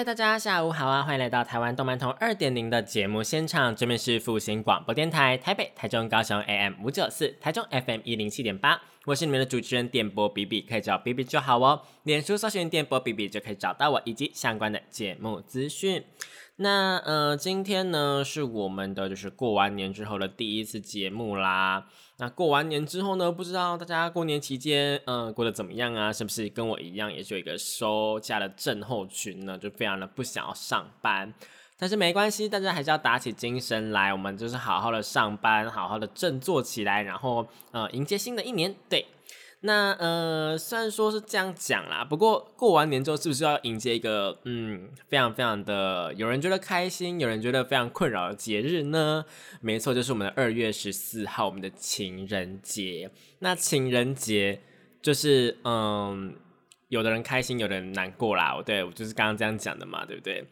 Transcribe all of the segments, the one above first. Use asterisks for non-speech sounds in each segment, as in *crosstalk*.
嗨，大家下午好啊！欢迎来到台湾动漫通二点零的节目现场，这边是复兴广播电台台北、台中、高雄 AM 五九四，台中 FM 一零七点八。我是你们的主持人电波 B B，可以找 B B 就好哦。脸书搜寻电波 B B 就可以找到我以及相关的节目资讯。那呃，今天呢是我们的就是过完年之后的第一次节目啦。那过完年之后呢，不知道大家过年期间嗯过得怎么样啊？是不是跟我一样也是有一个收假的症候群呢？就非常的不想要上班。但是没关系，大家还是要打起精神来，我们就是好好的上班，好好的振作起来，然后呃迎接新的一年。对。那呃，虽然说是这样讲啦，不过过完年之后，是不是要迎接一个嗯，非常非常的有人觉得开心，有人觉得非常困扰的节日呢？没错，就是我们的二月十四号，我们的情人节。那情人节就是嗯，有的人开心，有的人难过啦。我对我就是刚刚这样讲的嘛，对不对？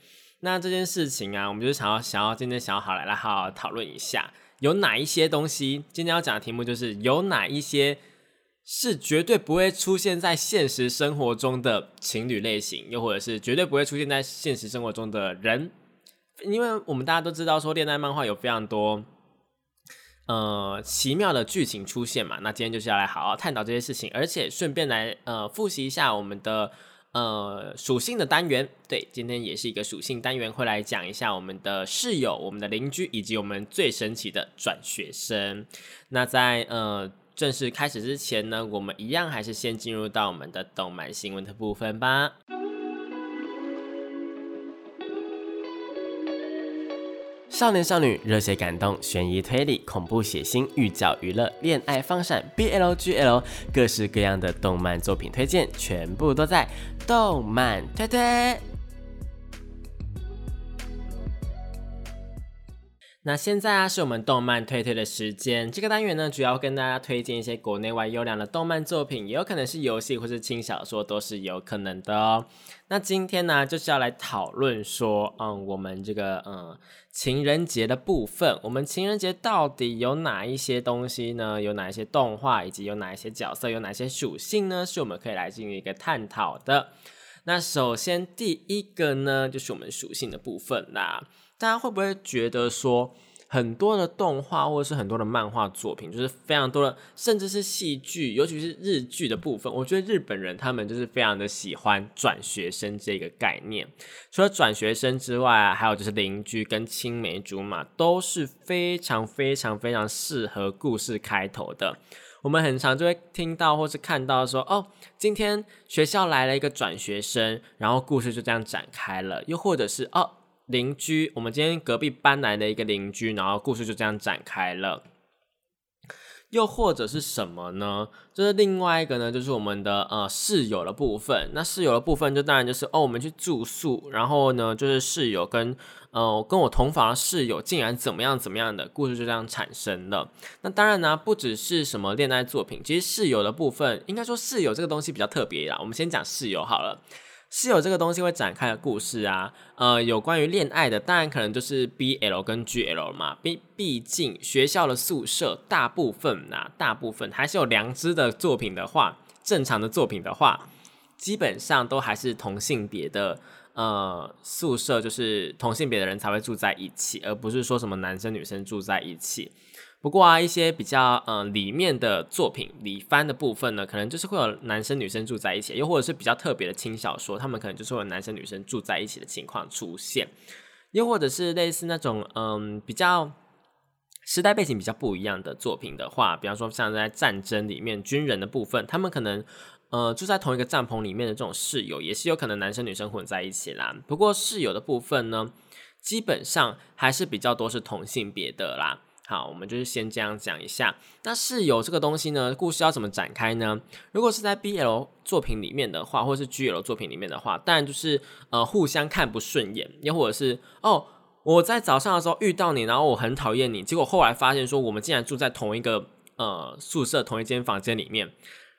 那这件事情啊，我们就是想要想要今天想要好来来好好讨论一下，有哪一些东西？今天要讲的题目就是有哪一些。是绝对不会出现在现实生活中的情侣类型，又或者是绝对不会出现在现实生活中的人，因为我们大家都知道说恋爱漫画有非常多呃奇妙的剧情出现嘛。那今天就是要来好好探讨这些事情，而且顺便来呃复习一下我们的呃属性的单元。对，今天也是一个属性单元，会来讲一下我们的室友、我们的邻居以及我们最神奇的转学生。那在呃。正式开始之前呢，我们一样还是先进入到我们的动漫新闻的部分吧。少年少女、热血感动、悬疑推理、恐怖血腥、寓教娱乐、恋爱放闪、BLGL，各式各样的动漫作品推荐，全部都在动漫推推。那现在啊，是我们动漫推推的时间。这个单元呢，主要跟大家推荐一些国内外优良的动漫作品，也有可能是游戏或是轻小说，都是有可能的哦。那今天呢，就是要来讨论说，嗯，我们这个嗯情人节的部分，我们情人节到底有哪一些东西呢？有哪一些动画，以及有哪一些角色，有哪些属性呢？是我们可以来进行一个探讨的。那首先第一个呢，就是我们属性的部分啦。大家会不会觉得说，很多的动画或者是很多的漫画作品，就是非常多的，甚至是戏剧，尤其是日剧的部分，我觉得日本人他们就是非常的喜欢转学生这个概念。除了转学生之外啊，还有就是邻居跟青梅竹马都是非常非常非常适合故事开头的。我们很常就会听到或是看到说，哦，今天学校来了一个转学生，然后故事就这样展开了。又或者是哦。邻居，我们今天隔壁搬来的一个邻居，然后故事就这样展开了。又或者是什么呢？就是另外一个呢，就是我们的呃室友的部分。那室友的部分，就当然就是哦，我们去住宿，然后呢，就是室友跟呃跟我同房的室友竟然怎么样怎么样的故事就这样产生了。那当然呢，不只是什么恋爱作品，其实室友的部分，应该说室友这个东西比较特别啦。我们先讲室友好了。是有这个东西会展开的故事啊，呃，有关于恋爱的，当然可能就是 B L 跟 G L 嘛。毕毕竟学校的宿舍大部分呐，大部分还是有良知的作品的话，正常的作品的话，基本上都还是同性别的呃宿舍，就是同性别的人才会住在一起，而不是说什么男生女生住在一起。不过啊，一些比较嗯里面的作品里番的部分呢，可能就是会有男生女生住在一起，又或者是比较特别的轻小说，他们可能就是会有男生女生住在一起的情况出现，又或者是类似那种嗯比较时代背景比较不一样的作品的话，比方说像在战争里面军人的部分，他们可能呃住在同一个帐篷里面的这种室友，也是有可能男生女生混在一起啦。不过室友的部分呢，基本上还是比较多是同性别的啦。好，我们就是先这样讲一下。那室友这个东西呢，故事要怎么展开呢？如果是在 BL 作品里面的话，或是 GL 作品里面的话，当然就是呃互相看不顺眼，又或者是哦我在早上的时候遇到你，然后我很讨厌你，结果后来发现说我们竟然住在同一个呃宿舍同一间房间里面，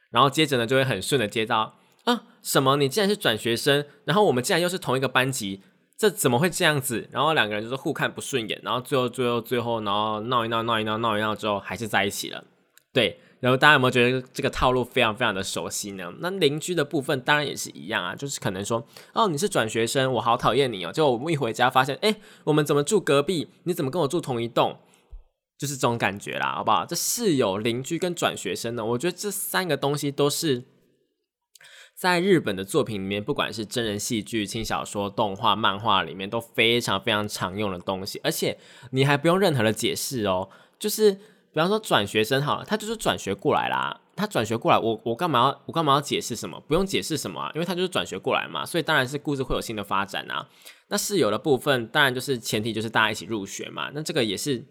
然后接着呢就会很顺的接到啊什么你竟然是转学生，然后我们竟然又是同一个班级，这怎么会这样子？然后两个人就是互看不顺眼，然后最后最后最后然后闹一闹闹一闹闹一闹之后还是在一起了，对。然后大家有没有觉得这个套路非常非常的熟悉呢？那邻居的部分当然也是一样啊，就是可能说，哦，你是转学生，我好讨厌你哦。就我们一回家发现，哎，我们怎么住隔壁？你怎么跟我住同一栋？就是这种感觉啦，好不好？这室友、邻居跟转学生呢，我觉得这三个东西都是在日本的作品里面，不管是真人戏剧、轻小说、动画、漫画里面都非常非常常用的东西，而且你还不用任何的解释哦，就是。比方说转学生好了，他就是转学过来啦。他转学过来，我我干嘛要我干嘛要解释什么？不用解释什么啊，因为他就是转学过来嘛。所以当然是故事会有新的发展啊。那室友的部分，当然就是前提就是大家一起入学嘛。那这个也是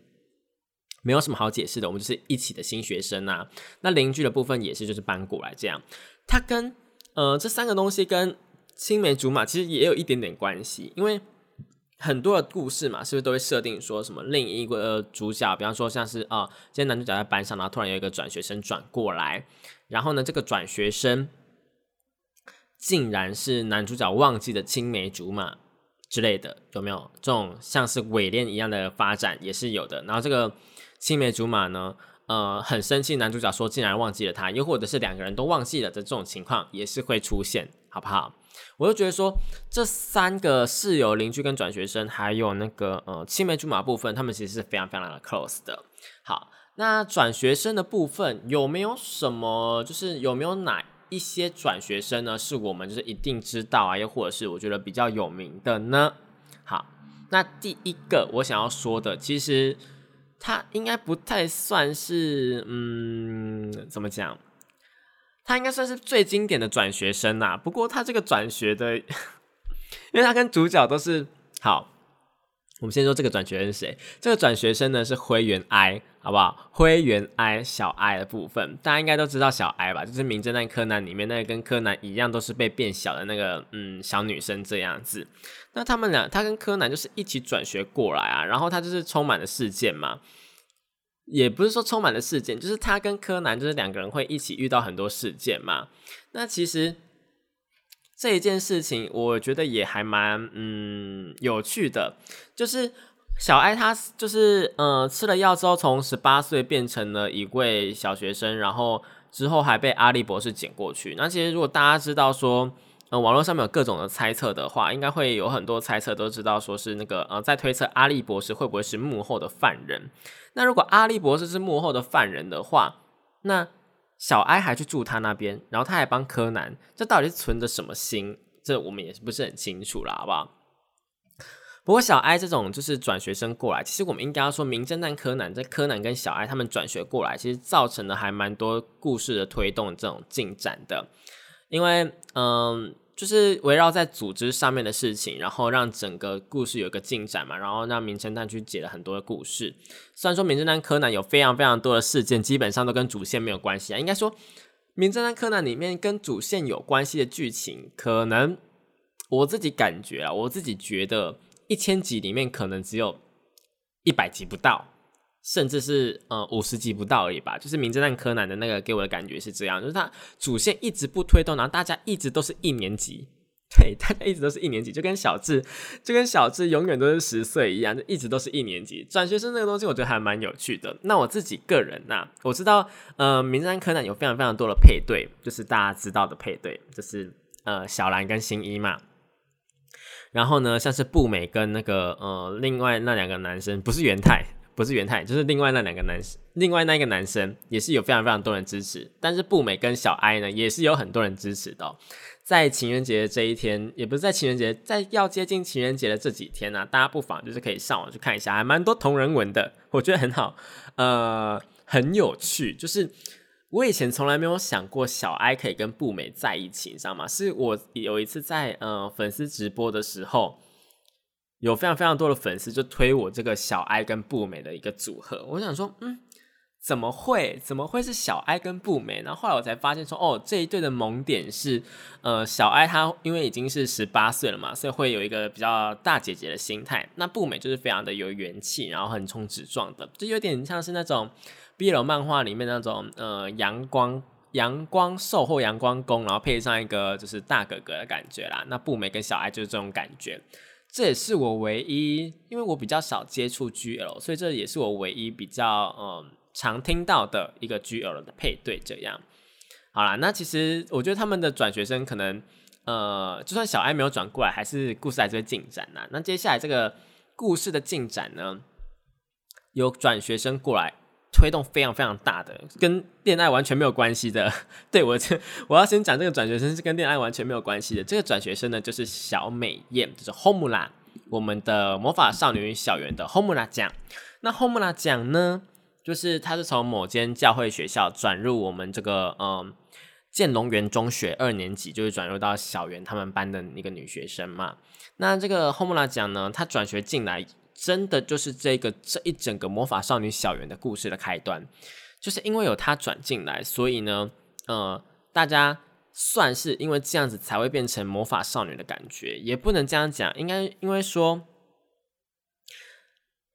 没有什么好解释的，我们就是一起的新学生啊。那邻居的部分也是就是搬过来这样。他跟呃这三个东西跟青梅竹马其实也有一点点关系，因为。很多的故事嘛，是不是都会设定说什么另一个主角？比方说像是啊，今天男主角在班上，然后突然有一个转学生转过来，然后呢，这个转学生竟然是男主角忘记的青梅竹马之类的，有没有这种像是伪恋一样的发展也是有的。然后这个青梅竹马呢，呃，很生气，男主角说竟然忘记了他，又或者是两个人都忘记了的这种情况也是会出现，好不好？我就觉得说，这三个室友、邻居跟转学生，还有那个呃青梅竹马部分，他们其实是非常非常的 close 的。好，那转学生的部分有没有什么？就是有没有哪一些转学生呢？是我们就是一定知道啊，又或者是我觉得比较有名的呢？好，那第一个我想要说的，其实他应该不太算是，嗯，怎么讲？他应该算是最经典的转学生呐，不过他这个转学的，*laughs* 因为他跟主角都是好，我们先说这个转学生是谁？这个转学生呢是灰原哀，好不好？灰原哀小哀的部分，大家应该都知道小哀吧？就是《名侦探柯南》里面那个跟柯南一样都是被变小的那个嗯小女生这样子。那他们俩，他跟柯南就是一起转学过来啊，然后他就是充满了事件嘛。也不是说充满了事件，就是他跟柯南就是两个人会一起遇到很多事件嘛。那其实这一件事情，我觉得也还蛮嗯有趣的。就是小艾他就是呃吃了药之后，从十八岁变成了一位小学生，然后之后还被阿笠博士捡过去。那其实如果大家知道说。呃，网络上面有各种的猜测的话，应该会有很多猜测都知道，说是那个呃，在推测阿笠博士会不会是幕后的犯人。那如果阿笠博士是幕后的犯人的话，那小哀还去住他那边，然后他还帮柯南，这到底是存着什么心？这我们也是不是很清楚了，好不好？不过小哀这种就是转学生过来，其实我们应该要说，名侦探柯南在柯南跟小哀他们转学过来，其实造成了还蛮多故事的推动这种进展的。因为，嗯，就是围绕在组织上面的事情，然后让整个故事有一个进展嘛，然后让名侦探去解了很多的故事。虽然说名侦探柯南有非常非常多的事件，基本上都跟主线没有关系啊。应该说，名侦探柯南里面跟主线有关系的剧情，可能我自己感觉啊，我自己觉得一千集里面可能只有一百集不到。甚至是呃五十集不到而已吧，就是名侦探柯南的那个给我的感觉是这样，就是他主线一直不推动，然后大家一直都是一年级，对，大家一直都是一年级，就跟小智就跟小智永远都是十岁一样，就一直都是一年级。转学生那个东西，我觉得还蛮有趣的。那我自己个人呐，我知道呃名侦探柯南有非常非常多的配对，就是大家知道的配对，就是呃小兰跟新一嘛。然后呢，像是步美跟那个呃另外那两个男生，不是元太。不是元太，就是另外那两个男生，另外那个男生也是有非常非常多人支持，但是步美跟小哀呢，也是有很多人支持的。在情人节这一天，也不是在情人节，在要接近情人节的这几天呢，大家不妨就是可以上网去看一下，还蛮多同人文的，我觉得很好，呃，很有趣。就是我以前从来没有想过小哀可以跟步美在一起，你知道吗？是我有一次在呃粉丝直播的时候。有非常非常多的粉丝就推我这个小哀跟步美的一个组合，我想说，嗯，怎么会？怎么会是小哀跟步美？然后后来我才发现说，哦，这一对的萌点是，呃，小哀她因为已经是十八岁了嘛，所以会有一个比较大姐姐的心态。那步美就是非常的有元气，然后横冲直撞的，就有点像是那种 BL 漫画里面那种，呃，阳光阳光兽或阳光公，然后配上一个就是大哥哥的感觉啦。那步美跟小哀就是这种感觉。这也是我唯一，因为我比较少接触 GL，所以这也是我唯一比较嗯。常听到的一个 GL 的配对，这样好啦。那其实我觉得他们的转学生可能，呃，就算小爱没有转过来，还是故事还是会进展呐。那接下来这个故事的进展呢，有转学生过来推动非常非常大的，跟恋爱完全没有关系的。*laughs* 对我这我要先讲这个转学生是跟恋爱完全没有关系的。这个转学生呢，就是小美艳，就是 Homura，我们的魔法少女小圆的 Homura 奖。那 Homura 奖呢？就是他是从某间教会学校转入我们这个嗯建龙园中学二年级，就是转入到小圆他们班的一个女学生嘛。那这个 Homura 讲呢，她转学进来，真的就是这个这一整个魔法少女小圆的故事的开端。就是因为有她转进来，所以呢，呃，大家算是因为这样子才会变成魔法少女的感觉，也不能这样讲，应该因为说。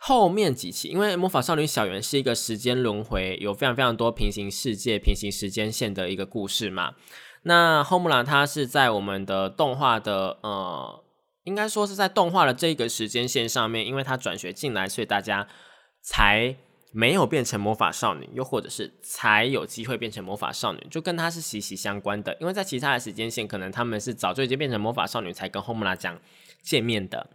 后面几期，因为魔法少女小圆是一个时间轮回，有非常非常多平行世界、平行时间线的一个故事嘛。那后木兰她是在我们的动画的呃，应该说是在动画的这个时间线上面，因为她转学进来，所以大家才没有变成魔法少女，又或者是才有机会变成魔法少女，就跟她是息息相关的。因为在其他的时间线，可能他们是早就已经变成魔法少女，才跟后木兰讲见面的。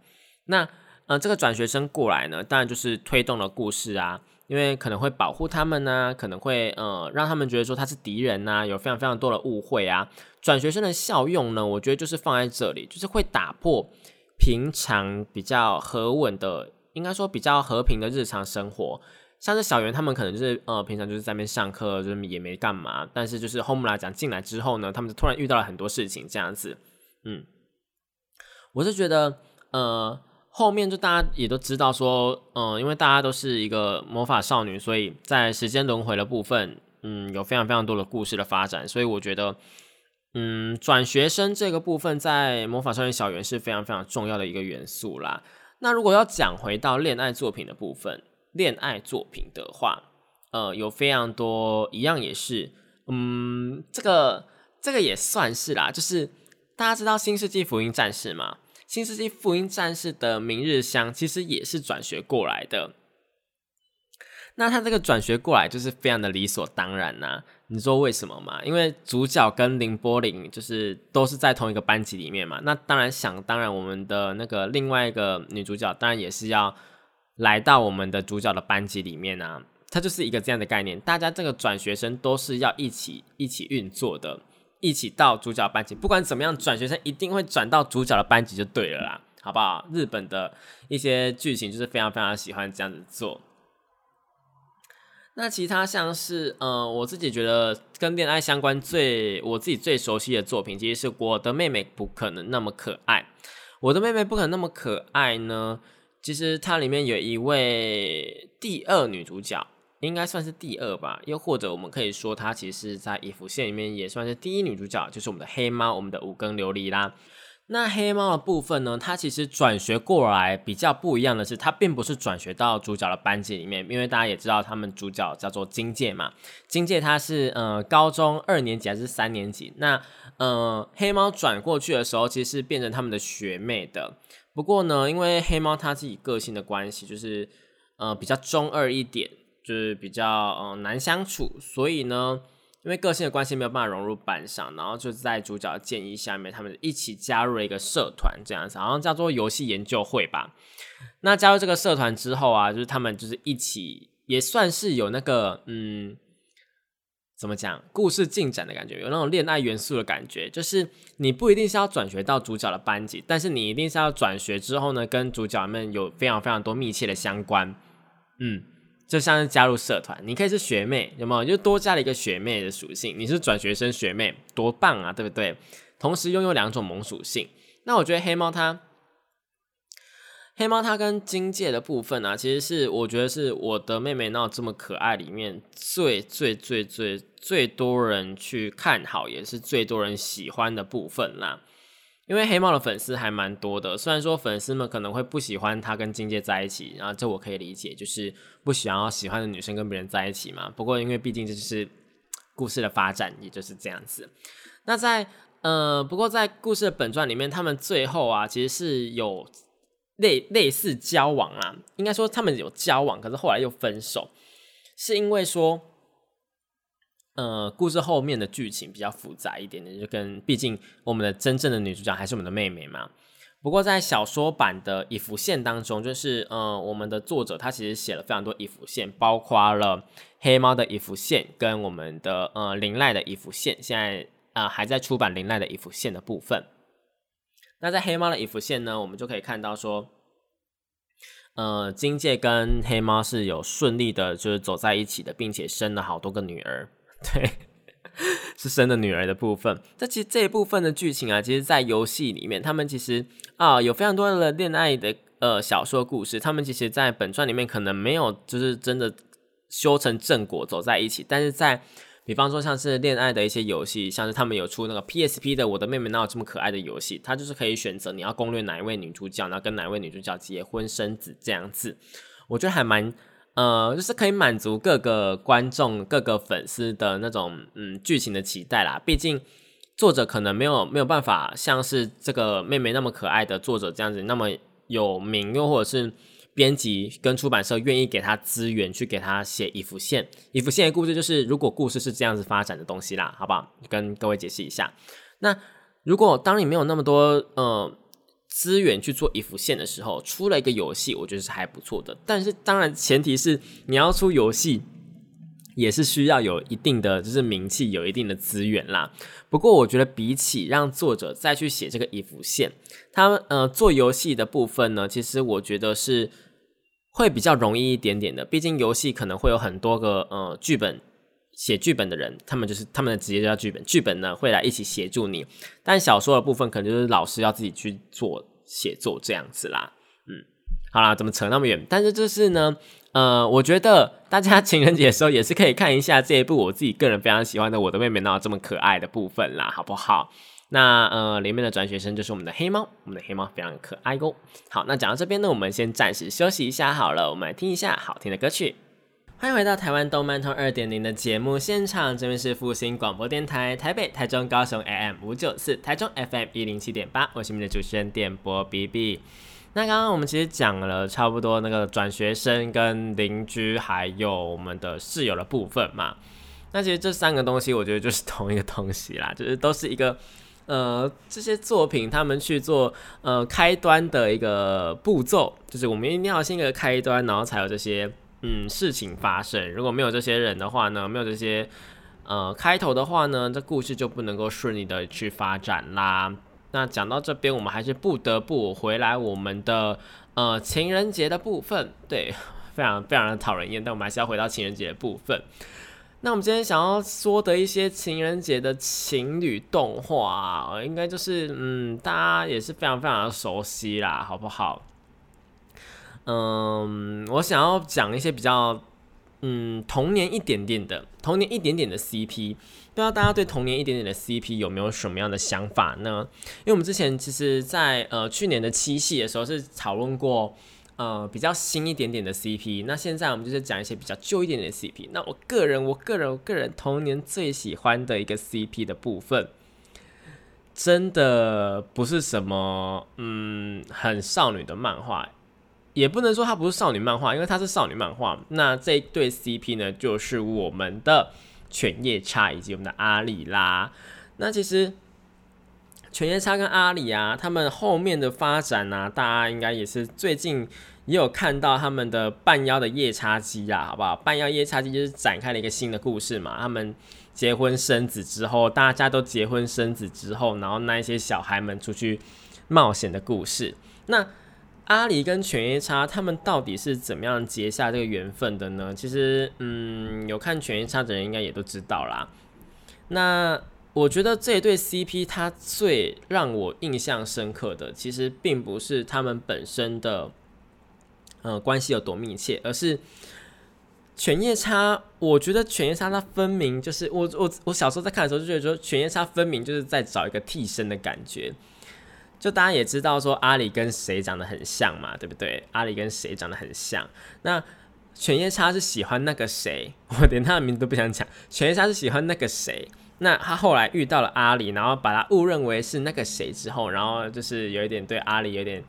那呃，这个转学生过来呢，当然就是推动了故事啊，因为可能会保护他们呢，可能会呃让他们觉得说他是敌人呐，有非常非常多的误会啊。转学生的效用呢，我觉得就是放在这里，就是会打破平常比较和稳的，应该说比较和平的日常生活。像是小圆他们可能就是呃平常就是在那边上课，就是也没干嘛，但是就是后木来讲进来之后呢，他们就突然遇到了很多事情这样子。嗯，我是觉得呃。后面就大家也都知道说，嗯，因为大家都是一个魔法少女，所以在时间轮回的部分，嗯，有非常非常多的故事的发展。所以我觉得，嗯，转学生这个部分在魔法少女小圆是非常非常重要的一个元素啦。那如果要讲回到恋爱作品的部分，恋爱作品的话，呃，有非常多一样也是，嗯，这个这个也算是啦，就是大家知道《新世纪福音战士》吗？新世纪福音战士的明日香其实也是转学过来的，那他这个转学过来就是非常的理所当然呐。你说为什么嘛？因为主角跟林波林就是都是在同一个班级里面嘛。那当然想当然，我们的那个另外一个女主角当然也是要来到我们的主角的班级里面啊。它就是一个这样的概念，大家这个转学生都是要一起一起运作的。一起到主角班级，不管怎么样，转学生一定会转到主角的班级就对了啦，好不好？日本的一些剧情就是非常非常喜欢这样子做。那其他像是，呃，我自己觉得跟恋爱相关最我自己最熟悉的作品，其实是我的妹妹不可能那么可爱。我的妹妹不可能那么可爱呢，其实它里面有一位第二女主角。应该算是第二吧，又或者我们可以说，她其实，在衣服线里面也算是第一女主角，就是我们的黑猫，我们的五更琉璃啦。那黑猫的部分呢，它其实转学过来比较不一样的是，它并不是转学到主角的班级里面，因为大家也知道，他们主角叫做金界嘛。金界他是呃高中二年级还是三年级？那呃黑猫转过去的时候，其实是变成他们的学妹的。不过呢，因为黑猫他自己个性的关系，就是呃比较中二一点。就是比较嗯难相处，所以呢，因为个性的关系没有办法融入班上，然后就在主角建议下面，他们一起加入了一个社团，这样子，好像叫做游戏研究会吧。那加入这个社团之后啊，就是他们就是一起，也算是有那个嗯，怎么讲，故事进展的感觉，有那种恋爱元素的感觉。就是你不一定是要转学到主角的班级，但是你一定是要转学之后呢，跟主角们有非常非常多密切的相关，嗯。就像是加入社团，你可以是学妹，有没有？就多加了一个学妹的属性。你是转学生学妹，多棒啊，对不对？同时拥有两种萌属性。那我觉得黑猫它，黑猫它跟金界的部分呢，其实是我觉得是我的妹妹闹这么可爱里面最最最最最多人去看好，也是最多人喜欢的部分啦。因为黑猫的粉丝还蛮多的，虽然说粉丝们可能会不喜欢他跟金界在一起，然后这我可以理解，就是不想要喜欢的女生跟别人在一起嘛。不过因为毕竟这就是故事的发展，也就是这样子。那在呃，不过在故事的本传里面，他们最后啊，其实是有。类类似交往啊，应该说他们有交往，可是后来又分手，是因为说，呃，故事后面的剧情比较复杂一点点，就跟毕竟我们的真正的女主角还是我们的妹妹嘛。不过在小说版的以服线当中，就是呃，我们的作者他其实写了非常多以服线，包括了黑猫的以服线跟我们的呃林奈的以服线，现在啊还在出版林奈的以服线的部分。那在黑猫的衣服线呢，我们就可以看到说，呃，金界跟黑猫是有顺利的，就是走在一起的，并且生了好多个女儿，对，*laughs* 是生的女儿的部分。这其实这一部分的剧情啊，其实，在游戏里面，他们其实啊有非常多的恋爱的呃小说故事，他们其实，在本传里面可能没有就是真的修成正果走在一起，但是在比方说像是恋爱的一些游戏，像是他们有出那个 PSP 的《我的妹妹哪有这么可爱》的游戏，它就是可以选择你要攻略哪一位女主角，然后跟哪位女主角结婚生子这样子。我觉得还蛮呃，就是可以满足各个观众、各个粉丝的那种嗯剧情的期待啦。毕竟作者可能没有没有办法像是这个妹妹那么可爱的作者这样子那么有名，又或者是。编辑跟出版社愿意给他资源去给他写一幅线，一幅线的故事就是如果故事是这样子发展的东西啦，好不好？跟各位解释一下。那如果当你没有那么多呃资源去做一幅线的时候，出了一个游戏，我觉得是还不错的。但是当然前提是你要出游戏，也是需要有一定的就是名气，有一定的资源啦。不过我觉得比起让作者再去写这个一幅线，他呃做游戏的部分呢，其实我觉得是。会比较容易一点点的，毕竟游戏可能会有很多个呃剧本写剧本的人，他们就是他们的职业叫剧本，剧本呢会来一起协助你。但小说的部分可能就是老师要自己去做写作这样子啦。嗯，好啦，怎么扯那么远？但是就是呢，呃，我觉得大家情人节的时候也是可以看一下这一部我自己个人非常喜欢的《我的妹妹哪有这么可爱》的部分啦，好不好？那呃，里面的转学生就是我们的黑猫，我们的黑猫非常可爱哦。好，那讲到这边呢，我们先暂时休息一下好了，我们来听一下好听的歌曲。欢迎回到台湾动漫通二点零的节目现场，这边是复兴广播电台台北、台中、高雄 AM 五九四，台中 FM 一零七点八，我是你们的主持人电波 BB。那刚刚我们其实讲了差不多那个转学生跟邻居还有我们的室友的部分嘛，那其实这三个东西我觉得就是同一个东西啦，就是都是一个。呃，这些作品他们去做呃开端的一个步骤，就是我们一定要先一个开端，然后才有这些嗯事情发生。如果没有这些人的话呢，没有这些呃开头的话呢，这故事就不能够顺利的去发展啦。那讲到这边，我们还是不得不回来我们的呃情人节的部分，对，非常非常的讨人厌，但我们还是要回到情人节的部分。那我们今天想要说的一些情人节的情侣动画，应该就是嗯，大家也是非常非常的熟悉啦，好不好？嗯，我想要讲一些比较嗯童年一点点的童年一点点的 CP，不知道大家对童年一点点的 CP 有没有什么样的想法呢？因为我们之前其实，在呃去年的七夕的时候是讨论过。呃，比较新一点点的 CP，那现在我们就是讲一些比较旧一点点的 CP。那我个人，我个人，我个人童年最喜欢的一个 CP 的部分，真的不是什么嗯很少女的漫画，也不能说它不是少女漫画，因为它是少女漫画。那这一对 CP 呢，就是我们的犬夜叉以及我们的阿里拉。那其实。犬夜叉跟阿里啊，他们后面的发展呢，大家应该也是最近也有看到他们的半妖的夜叉姬啊，好不好？半妖夜叉姬就是展开了一个新的故事嘛。他们结婚生子之后，大家都结婚生子之后，然后那一些小孩们出去冒险的故事。那阿里跟犬夜叉他们到底是怎么样结下这个缘分的呢？其实，嗯，有看犬夜叉的人应该也都知道啦。那我觉得这一对 CP 它最让我印象深刻的，其实并不是他们本身的呃关系有多密切，而是犬夜叉。我觉得犬夜叉它分明就是我我我小时候在看的时候就觉得说犬夜叉分明就是在找一个替身的感觉。就大家也知道说阿里跟谁长得很像嘛，对不对？阿里跟谁长得很像？那犬夜叉是喜欢那个谁？*laughs* 我连他的名字都不想讲。犬夜叉是喜欢那个谁？那他后来遇到了阿里，然后把他误认为是那个谁之后，然后就是有一点对阿里有点，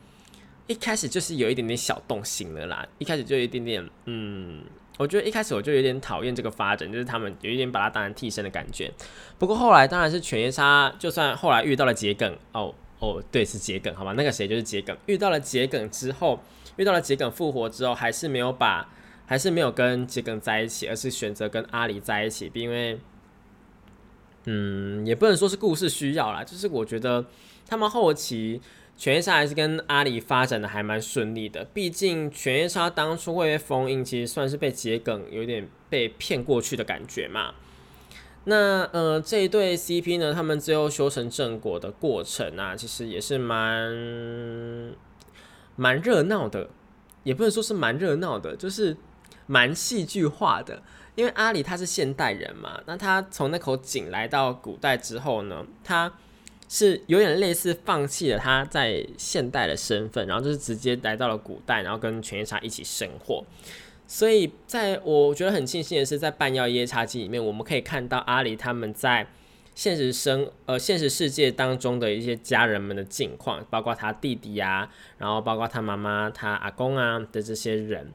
一开始就是有一点点小动心了啦。一开始就有一点点，嗯，我觉得一开始我就有点讨厌这个发展，就是他们有一点把他当成替身的感觉。不过后来当然是犬夜叉，就算后来遇到了桔梗，哦哦，对，是桔梗，好吧，那个谁就是桔梗。遇到了桔梗之后，遇到了桔梗复活之后，还是没有把，还是没有跟桔梗在一起，而是选择跟阿里在一起，因为。嗯，也不能说是故事需要啦，就是我觉得他们后期犬夜叉还是跟阿里发展的还蛮顺利的。毕竟犬夜叉当初会被封印，其实算是被桔梗有点被骗过去的感觉嘛。那呃这一对 CP 呢，他们最后修成正果的过程啊，其实也是蛮蛮热闹的，也不能说是蛮热闹的，就是蛮戏剧化的。因为阿里他是现代人嘛，那他从那口井来到古代之后呢，他是有点类似放弃了他在现代的身份，然后就是直接来到了古代，然后跟犬夜叉一起生活。所以在我觉得很庆幸的是，在半妖夜叉记里面，我们可以看到阿里他们在现实生呃现实世界当中的一些家人们的境况，包括他弟弟啊，然后包括他妈妈、他阿公啊的这些人，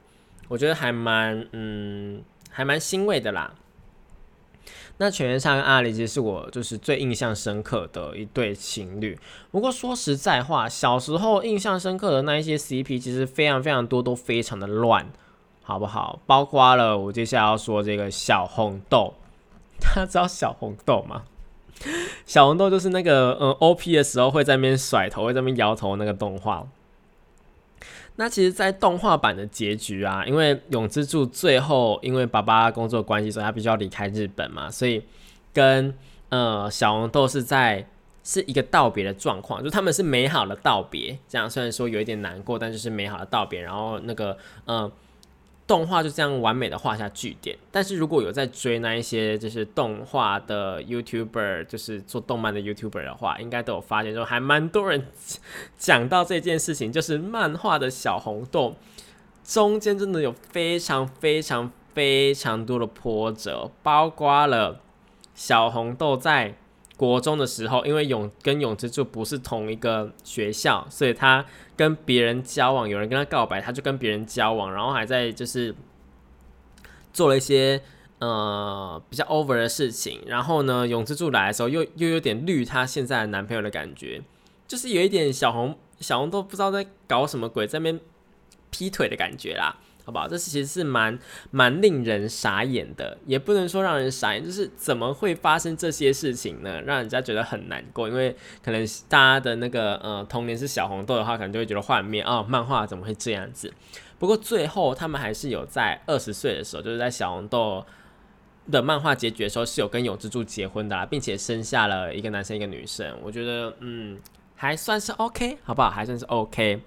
我觉得还蛮嗯。还蛮欣慰的啦。那犬夜叉跟阿里其实是我就是最印象深刻的一对情侣。不过说实在话，小时候印象深刻的那一些 CP 其实非常非常多，都非常的乱，好不好？包括了我接下来要说这个小红豆，大家知道小红豆吗？小红豆就是那个嗯 OP 的时候会在那边甩头，会在那边摇头那个动画。那其实，在动画版的结局啊，因为永之助最后因为爸爸工作关系，所以他必须要离开日本嘛，所以跟呃小红豆是在是一个道别的状况，就他们是美好的道别，这样虽然说有一点难过，但就是美好的道别，然后那个嗯。动画就这样完美的画下句点，但是如果有在追那一些就是动画的 YouTuber，就是做动漫的 YouTuber 的话，应该都有发现，说还蛮多人讲到这件事情，就是漫画的小红豆中间真的有非常非常非常多的波折，包括了小红豆在。国中的时候，因为永跟永之助不是同一个学校，所以他跟别人交往，有人跟他告白，他就跟别人交往，然后还在就是做了一些呃比较 over 的事情。然后呢，永之助来的时候，又又有点绿他现在的男朋友的感觉，就是有一点小红小红都不知道在搞什么鬼，在那边劈腿的感觉啦。好不好？这其实是蛮蛮令人傻眼的，也不能说让人傻眼，就是怎么会发生这些事情呢？让人家觉得很难过，因为可能大家的那个呃童年是小红豆的话，可能就会觉得幻灭哦，漫画怎么会这样子？不过最后他们还是有在二十岁的时候，就是在小红豆的漫画结局的时候，是有跟永之助结婚的啦，并且生下了一个男生一个女生。我觉得嗯还算是 OK，好不好？还算是 OK。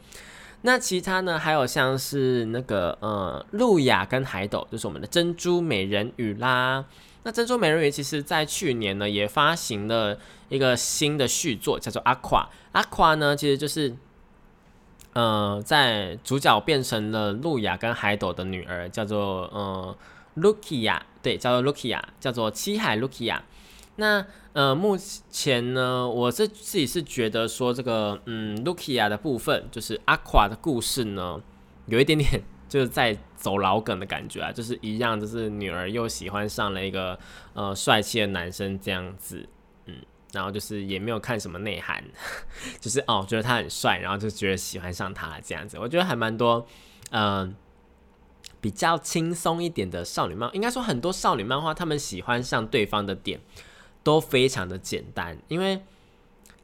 那其他呢？还有像是那个呃，露亚跟海斗，就是我们的珍珠美人鱼啦。那珍珠美人鱼其实在去年呢也发行了一个新的续作，叫做阿夸。阿夸呢其实就是呃，在主角变成了露亚跟海斗的女儿，叫做呃 Lukia，对，叫做 Lukia，叫做七海 Lukia。那呃，目前呢，我是自己是觉得说这个，嗯，Lukia 的部分，就是阿夸的故事呢，有一点点就是在走老梗的感觉啊，就是一样，就是女儿又喜欢上了一个呃帅气的男生这样子，嗯，然后就是也没有看什么内涵，*laughs* 就是哦，觉得他很帅，然后就觉得喜欢上他这样子，我觉得还蛮多，嗯，比较轻松一点的少女漫，应该说很多少女漫画，他们喜欢上对方的点。都非常的简单，因为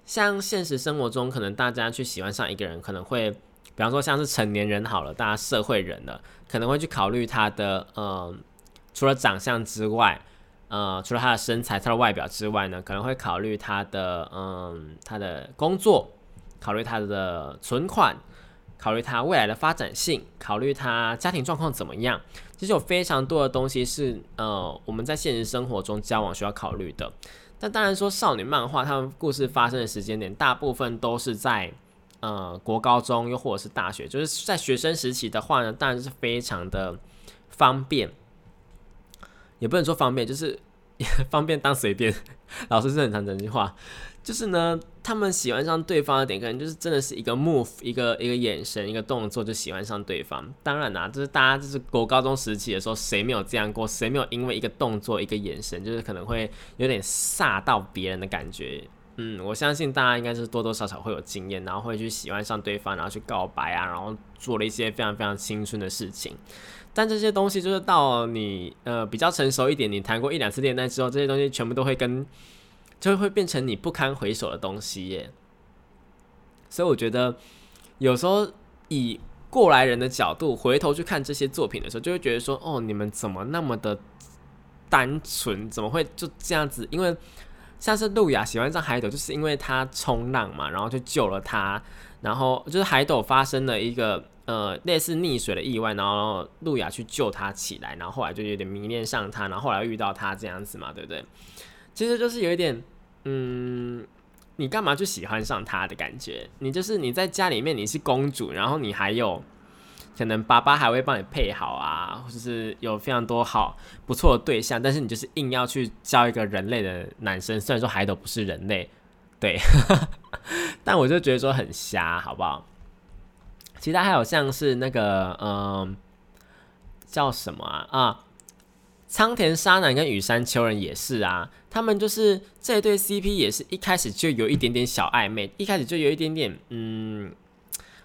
像现实生活中，可能大家去喜欢上一个人，可能会，比方说像是成年人好了，大家社会人了，可能会去考虑他的，呃，除了长相之外，呃，除了他的身材、他的外表之外呢，可能会考虑他的，嗯，他的工作，考虑他的存款，考虑他未来的发展性，考虑他家庭状况怎么样。其实有非常多的东西是呃我们在现实生活中交往需要考虑的。但当然说少女漫画，他们故事发生的时间点大部分都是在呃国高中又或者是大学，就是在学生时期的话呢，当然是非常的方便，也不能说方便，就是 *laughs* 方便当随便。老师是很常讲这句话。就是呢，他们喜欢上对方的点，可能就是真的是一个 move，一个一个眼神，一个动作就喜欢上对方。当然啦，就是大家就是国高中时期的时候，谁没有这样过？谁没有因为一个动作、一个眼神，就是可能会有点煞到别人的感觉？嗯，我相信大家应该是多多少少会有经验，然后会去喜欢上对方，然后去告白啊，然后做了一些非常非常青春的事情。但这些东西就是到你呃比较成熟一点，你谈过一两次恋爱之后，这些东西全部都会跟。就会变成你不堪回首的东西耶，所以我觉得有时候以过来人的角度回头去看这些作品的时候，就会觉得说：哦，你们怎么那么的单纯？怎么会就这样子？因为像是路亚喜欢上海斗，就是因为他冲浪嘛，然后就救了他，然后就是海斗发生了一个呃类似溺水的意外，然后路亚去救他起来，然后后来就有点迷恋上他，然后后来遇到他这样子嘛，对不对？其实就是有一点。嗯，你干嘛去喜欢上他的感觉？你就是你在家里面你是公主，然后你还有可能爸爸还会帮你配好啊，或者是有非常多好不错的对象，但是你就是硬要去交一个人类的男生，虽然说海斗不是人类，对，*laughs* 但我就觉得说很瞎，好不好？其他还有像是那个嗯，叫什么啊啊？仓田沙男跟羽山秋人也是啊，他们就是这一对 CP 也是一开始就有一点点小暧昧，一开始就有一点点嗯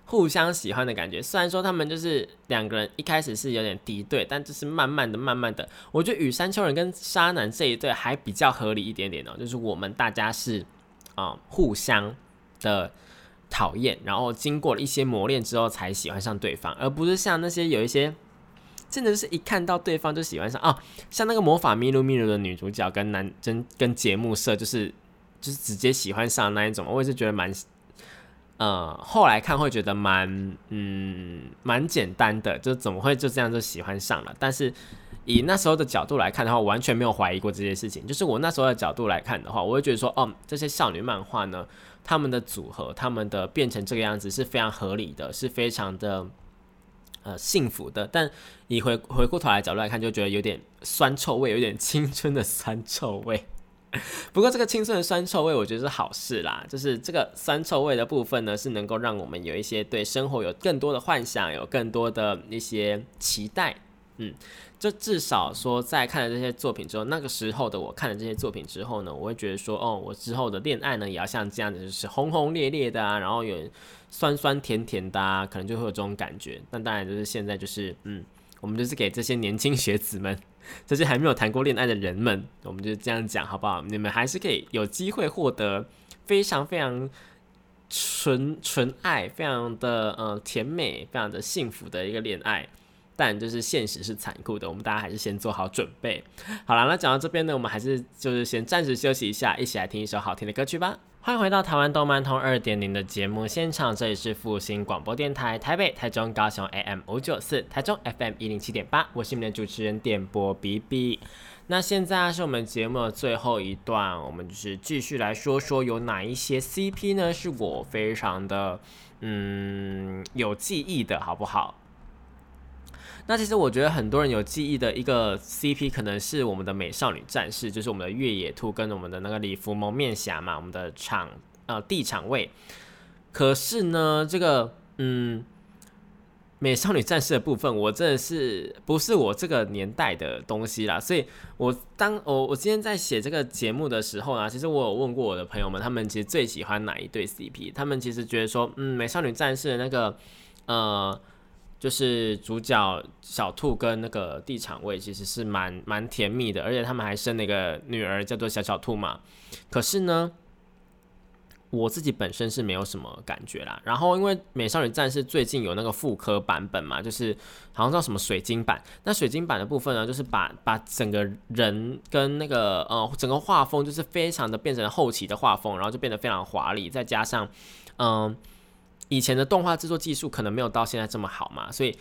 互相喜欢的感觉。虽然说他们就是两个人一开始是有点敌对，但就是慢慢的、慢慢的，我觉得羽山秋人跟沙男这一对还比较合理一点点哦。就是我们大家是啊互相的讨厌，然后经过了一些磨练之后才喜欢上对方，而不是像那些有一些。真的是一看到对方就喜欢上啊，像那个魔法咪路咪路的女主角跟男真跟节目社就是就是直接喜欢上那一种，我也是觉得蛮，呃，后来看会觉得蛮嗯蛮简单的，就怎么会就这样就喜欢上了？但是以那时候的角度来看的话，完全没有怀疑过这些事情。就是我那时候的角度来看的话，我会觉得说，哦，这些少女漫画呢，他们的组合，他们的变成这个样子是非常合理的，是非常的。呃，幸福的，但你回回过头来角度来看，就觉得有点酸臭味，有点青春的酸臭味。*laughs* 不过这个青春的酸臭味，我觉得是好事啦。就是这个酸臭味的部分呢，是能够让我们有一些对生活有更多的幻想，有更多的一些期待。嗯，就至少说，在看了这些作品之后，那个时候的我看了这些作品之后呢，我会觉得说，哦，我之后的恋爱呢，也要像这样子，就是轰轰烈烈的啊，然后有。酸酸甜甜的，啊，可能就会有这种感觉。但当然，就是现在，就是嗯，我们就是给这些年轻学子们，*laughs* 这些还没有谈过恋爱的人们，我们就这样讲好不好？你们还是可以有机会获得非常非常纯纯爱，非常的呃甜美，非常的幸福的一个恋爱。但就是现实是残酷的，我们大家还是先做好准备。好了，那讲到这边呢，我们还是就是先暂时休息一下，一起来听一首好听的歌曲吧。欢迎回到台湾动漫通二点零的节目现场，这里是复兴广播电台台北、台中、高雄 AM 五九四，台中 FM 一零七点八，我是你们的主持人电波 B B。那现在是我们节目的最后一段，我们就是继续来说说有哪一些 CP 呢？是我非常的嗯有记忆的，好不好？那其实我觉得很多人有记忆的一个 CP 可能是我们的美少女战士，就是我们的越野兔跟我们的那个礼服蒙面侠嘛，我们的场呃地场位。可是呢，这个嗯美少女战士的部分，我真的是不是我这个年代的东西啦。所以我当我我今天在写这个节目的时候呢，其实我有问过我的朋友们，他们其实最喜欢哪一对 CP？他们其实觉得说，嗯，美少女战士的那个呃。就是主角小兔跟那个地产位其实是蛮蛮甜蜜的，而且他们还生了一个女儿叫做小小兔嘛。可是呢，我自己本身是没有什么感觉啦。然后因为美少女战士最近有那个复刻版本嘛，就是好像叫什么水晶版。那水晶版的部分呢，就是把把整个人跟那个呃整个画风就是非常的变成后期的画风，然后就变得非常华丽，再加上嗯。以前的动画制作技术可能没有到现在这么好嘛，所以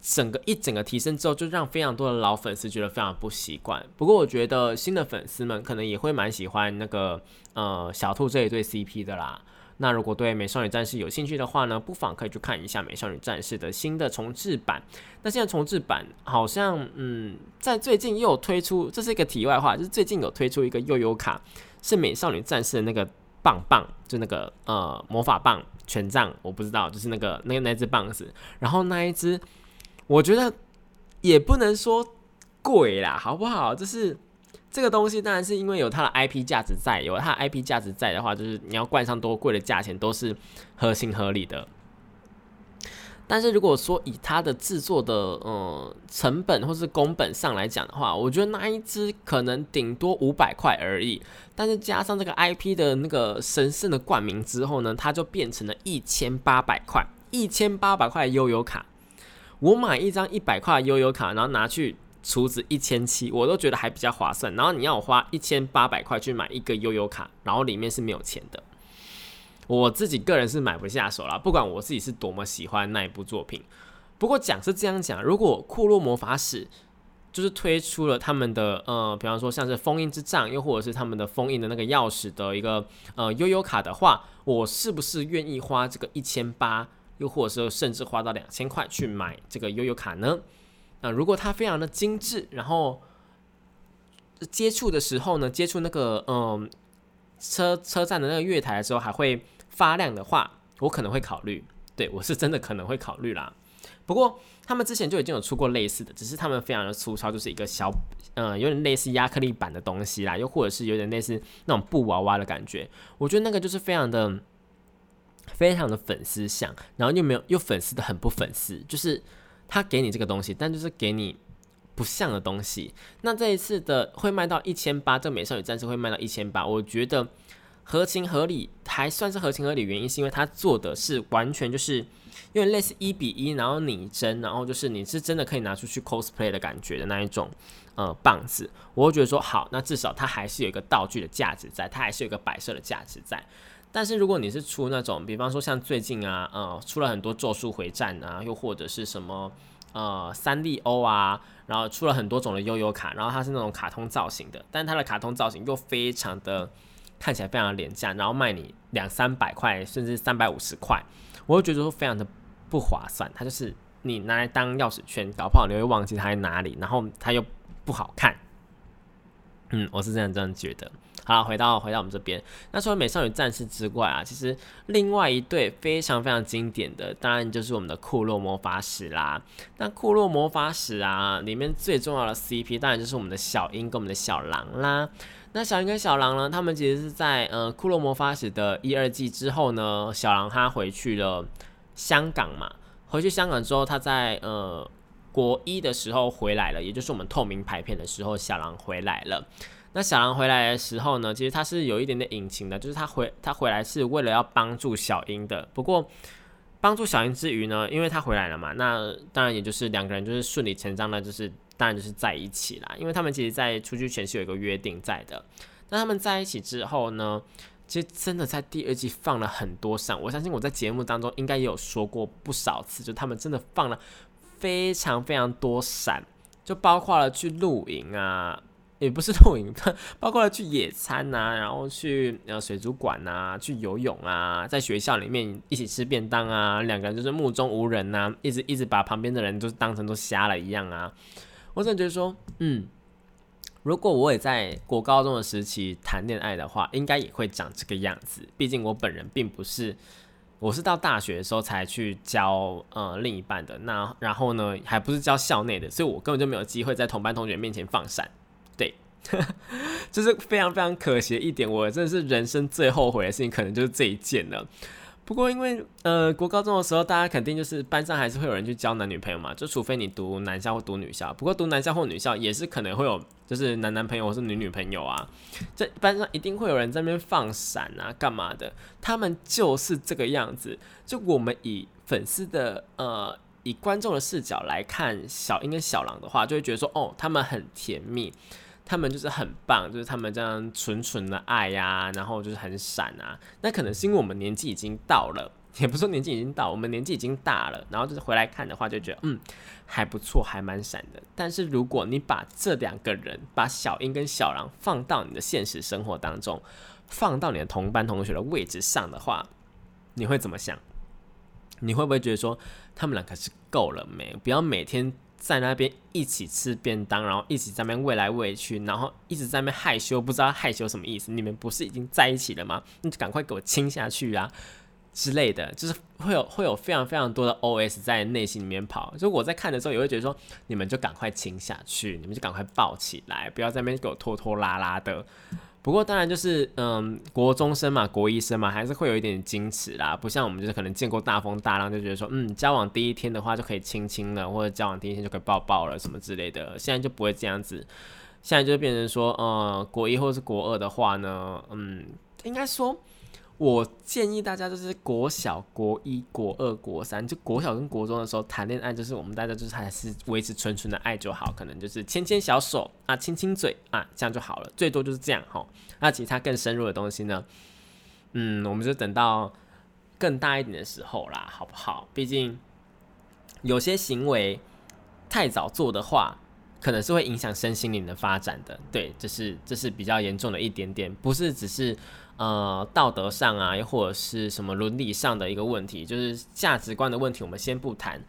整个一整个提升之后，就让非常多的老粉丝觉得非常不习惯。不过我觉得新的粉丝们可能也会蛮喜欢那个呃小兔这一对 CP 的啦。那如果对美少女战士有兴趣的话呢，不妨可以去看一下美少女战士的新的重置版。那现在重置版好像嗯，在最近又有推出，这是一个题外话，就是最近有推出一个悠悠卡，是美少女战士的那个棒棒，就那个呃魔法棒。权杖我不知道，就是那个那个那只棒子，然后那一只，我觉得也不能说贵啦，好不好？就是这个东西当然是因为有它的 IP 价值在，有它的 IP 价值在的话，就是你要灌上多贵的价钱都是合情合理的。但是如果说以它的制作的呃成本或是工本上来讲的话，我觉得那一只可能顶多五百块而已。但是加上这个 IP 的那个神圣的冠名之后呢，它就变成了一千八百块，一千八百块悠游卡。我买一张一百块悠游卡，然后拿去储值一千七，我都觉得还比较划算。然后你要我花一千八百块去买一个悠游卡，然后里面是没有钱的。我自己个人是买不下手啦，不管我自己是多么喜欢那一部作品。不过讲是这样讲，如果库洛魔法使就是推出了他们的呃，比方说像是封印之杖，又或者是他们的封印的那个钥匙的一个呃悠悠卡的话，我是不是愿意花这个一千八，又或者是甚至花到两千块去买这个悠悠卡呢？那如果它非常的精致，然后接触的时候呢，接触那个嗯车车站的那个月台的时候，还会。发亮的话，我可能会考虑。对我是真的可能会考虑啦。不过他们之前就已经有出过类似的，只是他们非常的粗糙，就是一个小，呃，有点类似亚克力板的东西啦，又或者是有点类似那种布娃娃的感觉。我觉得那个就是非常的、非常的粉丝像，然后又没有又粉丝的很不粉丝，就是他给你这个东西，但就是给你不像的东西。那这一次的会卖到一千八，这个美少女战士会卖到一千八，我觉得。合情合理，还算是合情合理。原因是因为他做的是完全就是因为类似一比一，然后拟真，然后就是你是真的可以拿出去 cosplay 的感觉的那一种呃棒子。我会觉得说好，那至少它还是有一个道具的价值在，它还是有一个摆设的价值在。但是如果你是出那种，比方说像最近啊，呃，出了很多咒术回战啊，又或者是什么呃三丽欧啊，然后出了很多种的悠悠卡，然后它是那种卡通造型的，但它的卡通造型又非常的。看起来非常廉价，然后卖你两三百块，甚至三百五十块，我会觉得说非常的不划算。它就是你拿来当钥匙圈，搞不好你会忘记它在哪里，然后它又不好看。嗯，我是这样这样觉得。好，回到回到我们这边，那除了美少女战士之外啊，其实另外一对非常非常经典的，当然就是我们的库洛魔法使啦。那库洛魔法使啊，里面最重要的 CP 当然就是我们的小樱跟我们的小狼啦。那小樱跟小狼呢？他们其实是在呃《骷髅魔法使》的一二季之后呢，小狼他回去了香港嘛。回去香港之后，他在呃国一的时候回来了，也就是我们透明牌片的时候，小狼回来了。那小狼回来的时候呢，其实他是有一点点隐情的，就是他回他回来是为了要帮助小樱的。不过帮助小樱之余呢，因为他回来了嘛，那当然也就是两个人就是顺理成章的，就是。当然就是在一起啦，因为他们其实，在出去前是有一个约定在的。那他们在一起之后呢，其实真的在第二季放了很多闪。我相信我在节目当中应该也有说过不少次，就他们真的放了非常非常多闪，就包括了去露营啊，也不是露营，*laughs* 包括了去野餐啊，然后去呃水族馆啊，去游泳啊，在学校里面一起吃便当啊，两个人就是目中无人呐，一直一直把旁边的人都当成都瞎了一样啊。我真的觉得说，嗯，如果我也在国高中的时期谈恋爱的话，应该也会长这个样子。毕竟我本人并不是，我是到大学的时候才去交呃另一半的。那然后呢，还不是交校内的，所以我根本就没有机会在同班同学面前放闪。对，*laughs* 这是非常非常可惜的一点。我真的是人生最后悔的事情，可能就是这一件了。不过，因为呃，国高中的时候，大家肯定就是班上还是会有人去交男女朋友嘛，就除非你读男校或读女校。不过读男校或女校也是可能会有，就是男男朋友或是女女朋友啊。这班上一定会有人在那边放闪啊，干嘛的？他们就是这个样子。就我们以粉丝的呃，以观众的视角来看小樱跟小狼的话，就会觉得说，哦，他们很甜蜜。他们就是很棒，就是他们这样纯纯的爱呀，然后就是很闪啊。那可能是因为我们年纪已经到了，*laughs* 也不是说年纪已经到，我们年纪已经大了，然后就是回来看的话，就觉得嗯还不错，还蛮闪的。但是如果你把这两个人，把小英跟小狼放到你的现实生活当中，放到你的同班同学的位置上的话，你会怎么想？你会不会觉得说他们两个是够了没？不要每天在那边一起吃便当，然后一起在那边喂来喂去，然后一直在那边害羞，不知道害羞什么意思？你们不是已经在一起了吗？那就赶快给我亲下去啊！之类的，就是会有会有非常非常多的 OS 在内心里面跑。就我在看的时候，也会觉得说，你们就赶快亲下去，你们就赶快抱起来，不要在那边给我拖拖拉拉的。不过当然就是，嗯，国中生嘛，国一生嘛，还是会有一点矜持啦。不像我们就是可能见过大风大浪，就觉得说，嗯，交往第一天的话就可以亲亲了，或者交往第一天就可以抱抱了什么之类的。现在就不会这样子，现在就变成说，呃，国一或是国二的话呢，嗯，应该说。我建议大家就是国小、国一、国二、国三，就国小跟国中的时候谈恋爱，就是我们大家就是还是维持纯纯的爱就好，可能就是牵牵小手啊、亲亲嘴啊，这样就好了，最多就是这样哈。那其他更深入的东西呢？嗯，我们就等到更大一点的时候啦，好不好？毕竟有些行为太早做的话，可能是会影响身心灵的发展的。对，这是这是比较严重的一点点，不是只是。呃，道德上啊，又或者是什么伦理上的一个问题，就是价值观的问题，我们先不谈。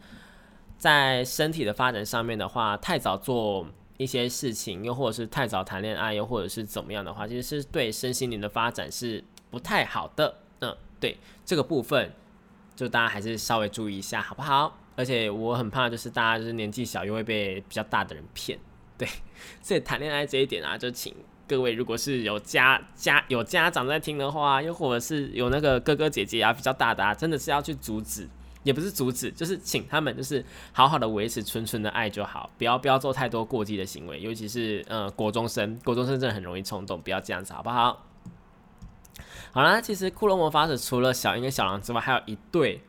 在身体的发展上面的话，太早做一些事情，又或者是太早谈恋爱，又或者是怎么样的话，其实是对身心灵的发展是不太好的。嗯，对这个部分，就大家还是稍微注意一下，好不好？而且我很怕，就是大家就是年纪小，又会被比较大的人骗。对，所以谈恋爱这一点啊，就请。各位，如果是有家家有家长在听的话，又或者是有那个哥哥姐姐啊比较大的，啊，真的是要去阻止，也不是阻止，就是请他们就是好好的维持纯纯的爱就好，不要不要做太多过激的行为，尤其是呃国中生，国中生真的很容易冲动，不要这样子，好不好？好啦，其实骷髅魔法使除了小樱跟小狼之外，还有一对，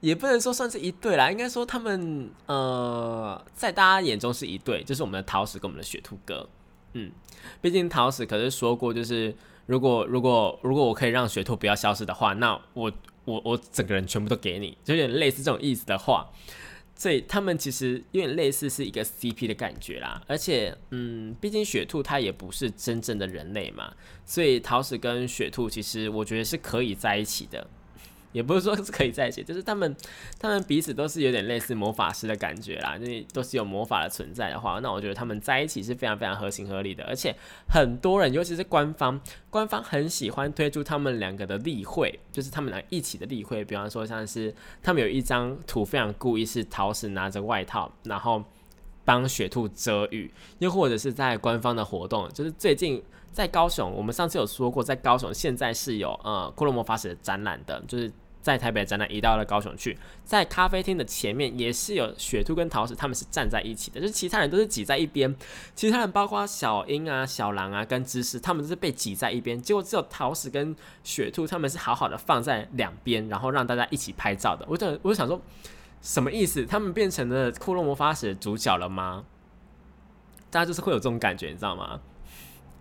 也不能说算是一对啦，应该说他们呃在大家眼中是一对，就是我们的桃石跟我们的雪兔哥。嗯，毕竟桃石可是说过，就是如果如果如果我可以让雪兔不要消失的话，那我我我整个人全部都给你，就有点类似这种意思的话。所以他们其实有点类似是一个 CP 的感觉啦。而且，嗯，毕竟雪兔它也不是真正的人类嘛，所以桃矢跟雪兔其实我觉得是可以在一起的。也不是说是可以在一起，就是他们，他们彼此都是有点类似魔法师的感觉啦，因为都是有魔法的存在的话，那我觉得他们在一起是非常非常合情合理的。而且很多人，尤其是官方，官方很喜欢推出他们两个的例会，就是他们俩一起的例会。比方说，像是他们有一张图非常故意，是桃矢拿着外套，然后帮雪兔遮雨，又或者是在官方的活动，就是最近在高雄，我们上次有说过，在高雄现在是有呃骷髅魔法使的展览的，就是。在台北展览移到了高雄去，在咖啡厅的前面也是有雪兔跟桃子，他们是站在一起的，就是其他人都是挤在一边，其他人包括小樱啊、小狼啊跟芝士，他们是被挤在一边，结果只有桃子跟雪兔他们是好好的放在两边，然后让大家一起拍照的。我就我就想说，什么意思？他们变成了骷髅魔法使的主角了吗？大家就是会有这种感觉，你知道吗？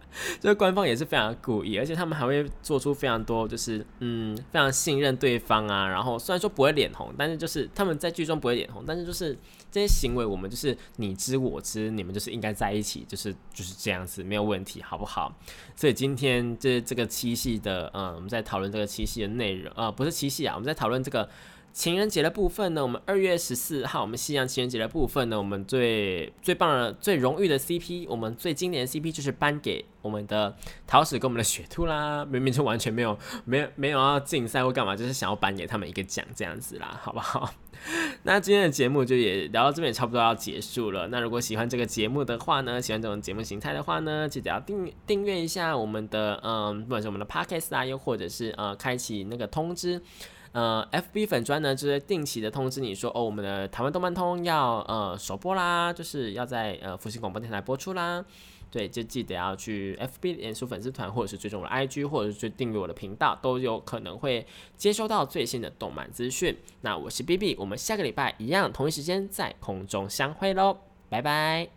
*laughs* 就是官方也是非常故意，而且他们还会做出非常多，就是嗯，非常信任对方啊。然后虽然说不会脸红，但是就是他们在剧中不会脸红，但是就是这些行为，我们就是你知我知，你们就是应该在一起，就是就是这样子，没有问题，好不好？所以今天这这个七夕的，嗯，我们在讨论这个七夕的内容，呃，不是七夕啊，我们在讨论这个。情人节的部分呢，我们二月十四号，我们西洋情人节的部分呢，我们最最棒的、最荣誉的 CP，我们最经典的 CP 就是颁给我们的桃矢跟我们的雪兔啦。明明就完全没有、没有、没有要竞赛或干嘛，就是想要颁给他们一个奖这样子啦，好不好？*laughs* 那今天的节目就也聊到这边，也差不多要结束了。那如果喜欢这个节目的话呢，喜欢这种节目形态的话呢，记得要订订阅一下我们的，嗯，不管是我们的 Podcast 啊，又或者是呃，开启那个通知。呃，FB 粉砖呢，就是定期的通知你说，哦，我们的台湾动漫通要呃首播啦，就是要在呃复兴广播电台播出啦。对，就记得要去 FB 脸书粉丝团，或者是追踪我的 IG，或者是去订阅我的频道，都有可能会接收到最新的动漫资讯。那我是 BB，我们下个礼拜一样同一时间在空中相会喽，拜拜。